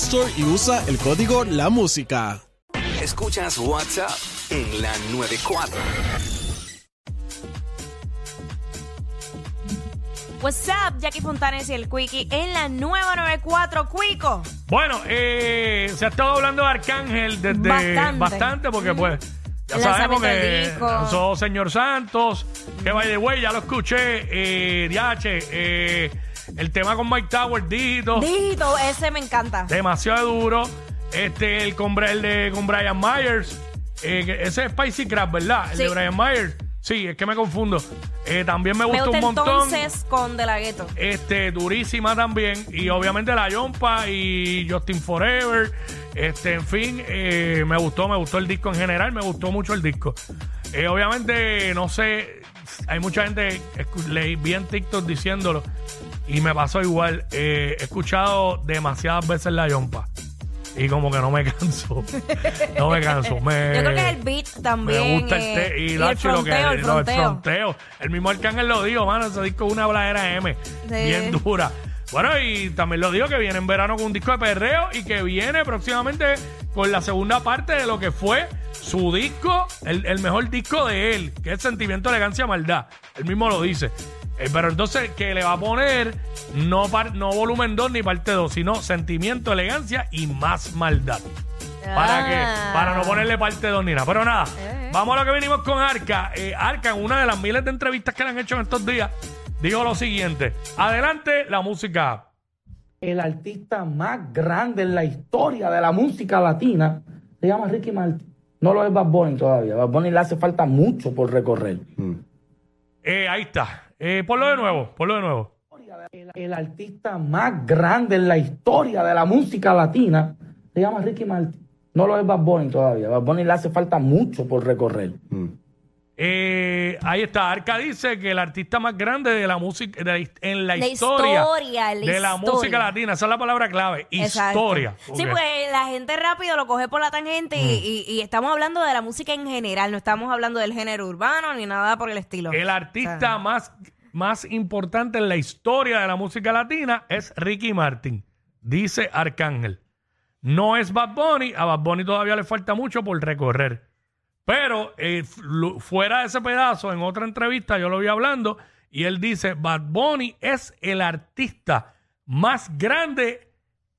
Store y usa el código La Música. Escuchas WhatsApp en la 94. What's up, Jackie Fontanes y el Quickie en la nueva 94 Quico. Bueno, eh, se ha estado hablando de Arcángel desde Bastante. bastante, porque pues ya El sabemos que lanzó Señor Santos, que by the way, ya lo escuché, eh, Diache, eh, el tema con Mike Tower, Dito, Dígito, ese me encanta. demasiado duro, este, el con, el de, con Brian Myers, eh, que ese es Spicy Crab, ¿verdad? El Sí. de Brian Myers, sí, es que me confundo. Eh, también me Me gustó gusta un montón. entonces con De La Ghetto. Este, durísima también. Y obviamente la Yompa y Justin Forever. Este, en fin, eh, me gustó, me gustó el disco en general, me gustó mucho el disco. Eh, obviamente, no sé, hay mucha gente, escu- leí vi en TikTok diciéndolo y me pasó igual. Eh, he escuchado demasiadas veces la Yompa y como que no me canso. no me canso. Me, Yo creo que es el beat también. me gusta el eh, te y, y el lo que fronteo, el fronteo. fronteo. El mismo Arcángel lo dijo, mano, ese disco es una bladera M. Bien dura. Bueno, y también lo digo que viene en verano con un disco de perreo y que viene próximamente con la segunda parte de lo que fue su disco, el, el mejor disco de él, que es Sentimiento, Elegancia, Maldad. Él mismo lo dice. Eh, pero entonces que le va a poner no, par- no volumen 2 ni parte 2, sino Sentimiento, Elegancia y más maldad. Para que, Ah. para no ponerle parte 2 ni nada. Pero nada, Eh. vamos a lo que venimos con Arca. Eh, Arca, en una de las miles de entrevistas que le han hecho en estos días, dijo lo siguiente. Adelante, la música. el artista más grande en la historia de la música latina se llama Ricky Martin. No lo es Bad Bunny todavía. Bad Bunny le hace falta mucho por recorrer. Eh, ahí está. Eh, ponlo de nuevo, ponlo de nuevo. El, el artista más grande en la historia de la música latina se llama Ricky Martin. No lo es Bad Bunny todavía. Bad Bunny le hace falta mucho por recorrer. Eh, ahí está. Arca dice que el artista más grande de la música de la his- en la, La historia, historia, la de la música latina. Esa es la palabra clave. Exacto. Historia. Sí, porque la gente rápido lo coge por la tangente y, y- y estamos hablando de la música en general, no estamos hablando del género urbano ni nada por el estilo. El artista más, más importante en la historia de la música latina es Ricky Martin, dice Arcángel. No es Bad Bunny, a Bad Bunny todavía le falta mucho por recorrer. Pero eh, fuera de ese pedazo, en otra entrevista yo lo vi hablando y él dice, Bad Bunny es el artista más grande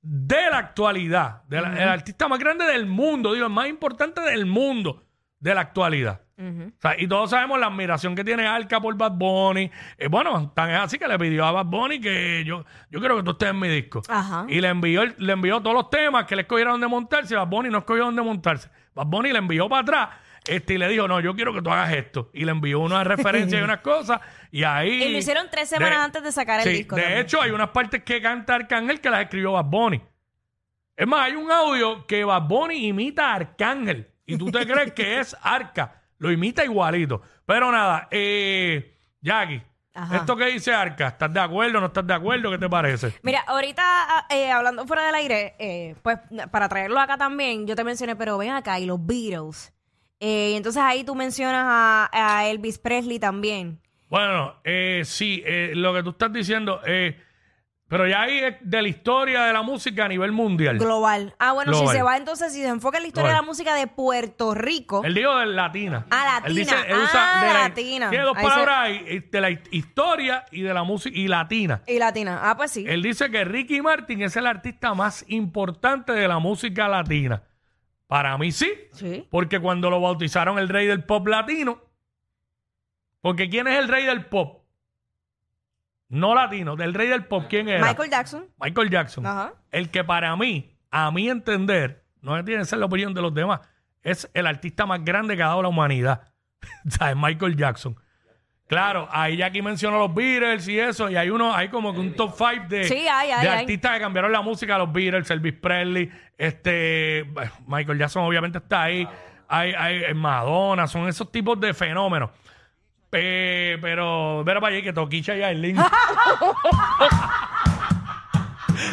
de la actualidad, de la- el artista más grande del mundo, digo, el más importante del mundo de la actualidad. O sea, y todos sabemos la admiración que tiene Arca por Bad Bunny. Eh, bueno, tan es así que le pidió a Bad Bunny que yo, yo quiero que tú estés en mi disco. Ajá. Y le envió, le envió todos los temas que le escogiera dónde montarse. y Bad Bunny no escogió dónde montarse. Bad Bunny le envió para atrás este, y le dijo, no, yo quiero que tú hagas esto. Y le envió unas referencias y unas cosas. Y ahí... Y lo hicieron tres semanas antes de sacar el Sí, disco De también. hecho, hay unas partes que canta Arcángel que las escribió Bad Bunny. Es más, hay un audio que Bad Bunny imita a Arcángel. Y tú te crees que es Arca. Lo imita igualito. Pero nada, eh, Jackie, Ajá. esto que dice Arca, ¿estás de acuerdo o no estás de acuerdo? ¿Qué te parece? Mira, ahorita eh, hablando fuera del aire, eh, pues para traerlo acá también, yo te mencioné, pero ven acá, y los Beatles. Eh, entonces ahí tú mencionas a, a Elvis Presley también. Bueno, eh, sí, eh, lo que tú estás diciendo, eh, Pero ya ahí es de la historia de la música a nivel mundial. Global. Ah, bueno, Global. si se va entonces, si se enfoca en la historia de la música de Puerto Rico. Él dijo de latina. Ah, Él latina. dice, él Ah, usa de la- latina. Tiene dos Ahí se- palabras ahí, eh, de la hi- historia y de la música y latina. Y latina. Ah, pues sí. Él dice que Ricky Martin es el artista más importante de la música latina. Para mí sí, Sí. porque cuando lo bautizaron el rey del pop latino, porque ¿quién es el rey del pop? No latino, del rey del pop, ¿quién era? Michael Jackson. Michael Jackson. Ajá. El que para mí, a mi entender, no tiene que ser la opinión de los demás, es el artista más grande que ha dado la humanidad. o sea, es Michael Jackson. Claro, ahí ya aquí mencionó los Beatles y eso, y hay uno, hay como que un top 5 de, Sí, hay, hay, de hay. artistas que cambiaron la música, los Beatles, Elvis Presley, este bueno, Michael Jackson obviamente está ahí, hay, hay Madonna, son esos tipos de fenómenos. Pe- pero, ver para allá que Toquicha y Aileen.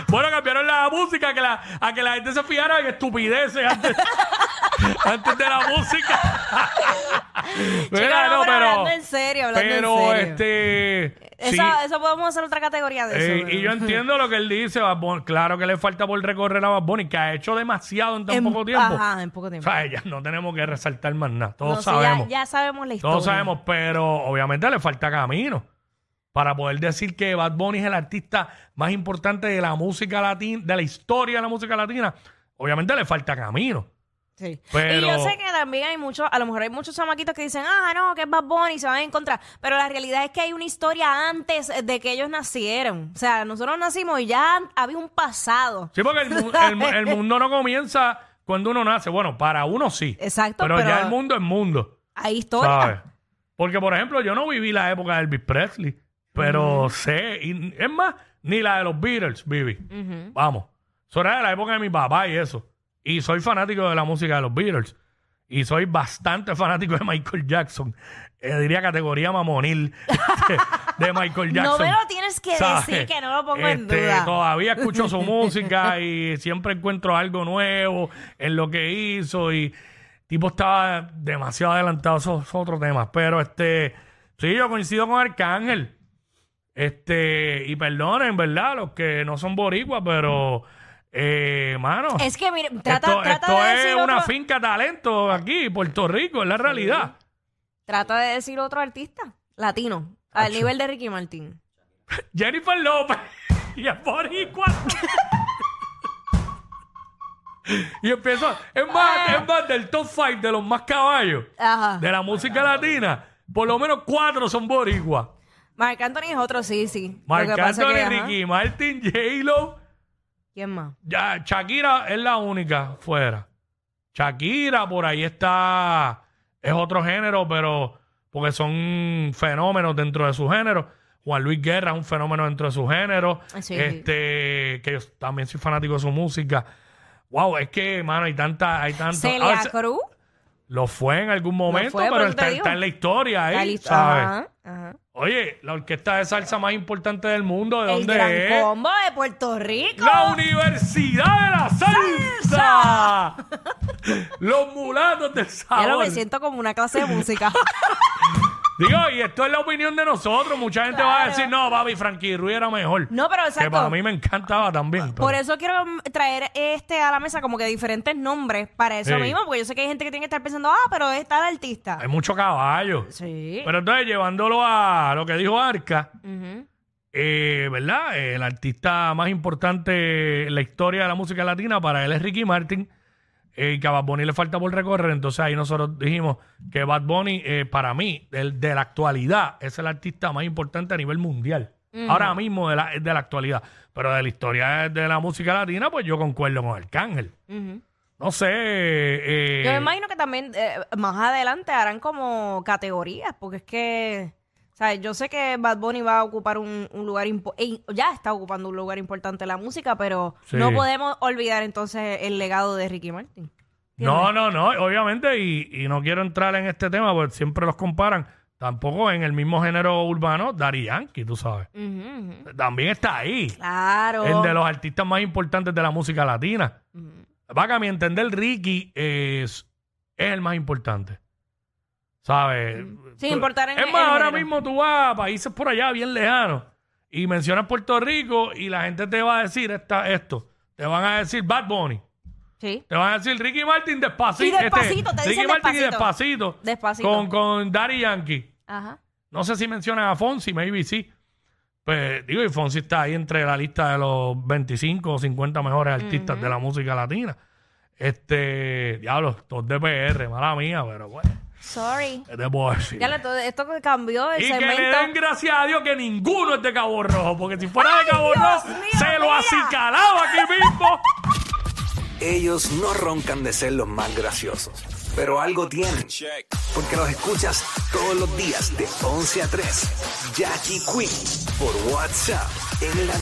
Bueno, cambiaron la música que la, a que la gente se fijara en estupideces antes, antes de la música. Mira, no, pero hablando en serio, hablando en pero, serio. este. sí, Eso podemos hacer otra categoría de eso. eh, y yo entiendo lo que él dice. Bad Bunny. Claro que le falta por recorrer a Bad Bunny, que ha hecho demasiado en tan En- poco tiempo. Ajá, en poco O tiempo. sea, ya no tenemos que resaltar más nada. Todos No, sí, ya- sabemos. ya, sabemos la historia. Todos sabemos, pero obviamente le falta camino para poder decir que Bad Bunny es el artista más importante de la música latina, de la historia de la música latina. Obviamente le falta camino. Sí. Pero- Y yo sé que también hay muchos, a lo mejor hay muchos chamaquitos que dicen, ah, no, que es Bad Bunny, y se van en contra. Pero la realidad es que hay una historia antes de que ellos nacieron. O sea, nosotros nacimos y ya había un pasado. Sí, porque el, mu- el- el mundo no comienza cuando uno nace. Bueno, para uno sí. Exacto, Pero, pero- ya el mundo es mundo. Hay historia. ¿sabes? Porque, por ejemplo, yo no viví la época de Elvis Presley, pero sé, y es más, ni la de los Beatles viví. Vamos. Eso era de la época de mi papá y eso. Y soy fanático de la música de los Beatles. Y soy bastante fanático de Michael Jackson. Eh, diría categoría mamonil de, de Michael No Jackson. me lo tienes que ¿sabes? decir, que no lo pongo en Este, duda. Todavía escucho su música y siempre encuentro algo nuevo en lo que hizo y tipo estaba demasiado adelantado, eso es otro tema. Pero este, sí, yo coincido con Arcángel. Este, y perdonen, ¿verdad? Los que no son boricuas, pero, eh, mano. Es que, mire, trata, esto trata esto de es una otro, finca talento aquí, Puerto Rico, es la realidad. trata de decir otro artista latino, al nivel de Ricky Martin. Jennifer López y es boricua. y empezó, es más, es más del top 5 de los más caballos Ajá. de la música latina, por lo menos cuatro son boricuas. Marc Anthony es otro, sí, sí. Marc Anthony, que. Ricky Martin, J-Lo, ¿Quién más? ya, Shakira es la única fuera. Shakira, por ahí está, es otro género, pero porque son fenómenos dentro de su género. Juan Luis Guerra es un fenómeno dentro de su género. Sí. Este, que yo también soy fanático de su música. Wow, es que, mano, hay tanta, hay tanto. Celia Ah, Cruz. Lo fue en algún momento, fue, por pero te está, digo. está en la historia ahí, La lista- ¿sabes? Ajá, ajá. Oye, la orquesta de salsa más importante del mundo, ¿de El dónde gran es? combo de Puerto Rico. La Universidad de la Salsa. Los mulatos del Ya sabor. lo me siento como una clase de música. Digo, y esto es la opinión de nosotros. Mucha gente va a Claro. decir, no, papi, Frankie Ruiz era mejor. No, pero Que exacto. para mí me encantaba también. pero- Por eso quiero traer este a la mesa como que diferentes nombres para eso Sí. mismo, porque yo sé que hay gente que tiene que estar pensando, ah, pero es tal artista. Hay mucho caballo. Sí. Pero entonces, llevándolo a lo que dijo Arca, Ujú. eh, ¿verdad? El artista más importante en la historia de la música latina para él es Ricky Martin. Eh, y que a Bad Bunny le falta por recorrer. Entonces ahí nosotros dijimos que Bad Bunny, eh, para mí, del- de, la actualidad, es el artista más importante a nivel mundial. Ahora mismo de la, de la actualidad. Pero de la historia de la música latina, pues yo concuerdo con Arcángel. Ujú. No sé. eh, Yo me imagino que también eh, más adelante harán como categorías, porque es que, sea, yo sé que Bad Bunny va a ocupar un, un lugar importante, ya está ocupando un lugar importante en la música, pero Sí. no podemos olvidar entonces el legado de Ricky Martin. No, no, no, obviamente, y, y no quiero entrar en este tema, porque siempre los comparan. Tampoco en el mismo género urbano, Daddy Yankee, tú sabes. También está ahí. Claro. El de los artistas más importantes de la música latina. Va que a mi entender, Ricky es, es el más importante. ¿Sabes? Sin importar en Es el más, ahora género. mismo tú vas a países por allá bien lejanos y mencionas Puerto Rico y la gente te va a decir esta, esto. Te van a decir Bad Bunny. Sí. Te van a decir Ricky Martin despacito. Y Despacito, te Ricky dicen Martin y Despacito. despacito. Despacito. Con, con Daddy Yankee. Ajá. No sé si mencionan a Fonsi, maybe sí. Pues digo, y Fonsi está ahí entre la lista de los 25 o 50 mejores artistas de la música latina. Este, diablo, todos de PR, mala mía, pero bueno, Sorry. ¿qué te puedo decir? Ya todo esto que cambió el y que le segmento. den gracias a Dios que ninguno es de Cabo Rojo, porque si fuera de Cabo Dios Rojo, mío, se lo mira. acicalaba aquí mismo. Ellos no roncan de ser los más graciosos, pero algo tienen. Porque los escuchas todos los días de 11 a 3. Jackie Quinn por WhatsApp en la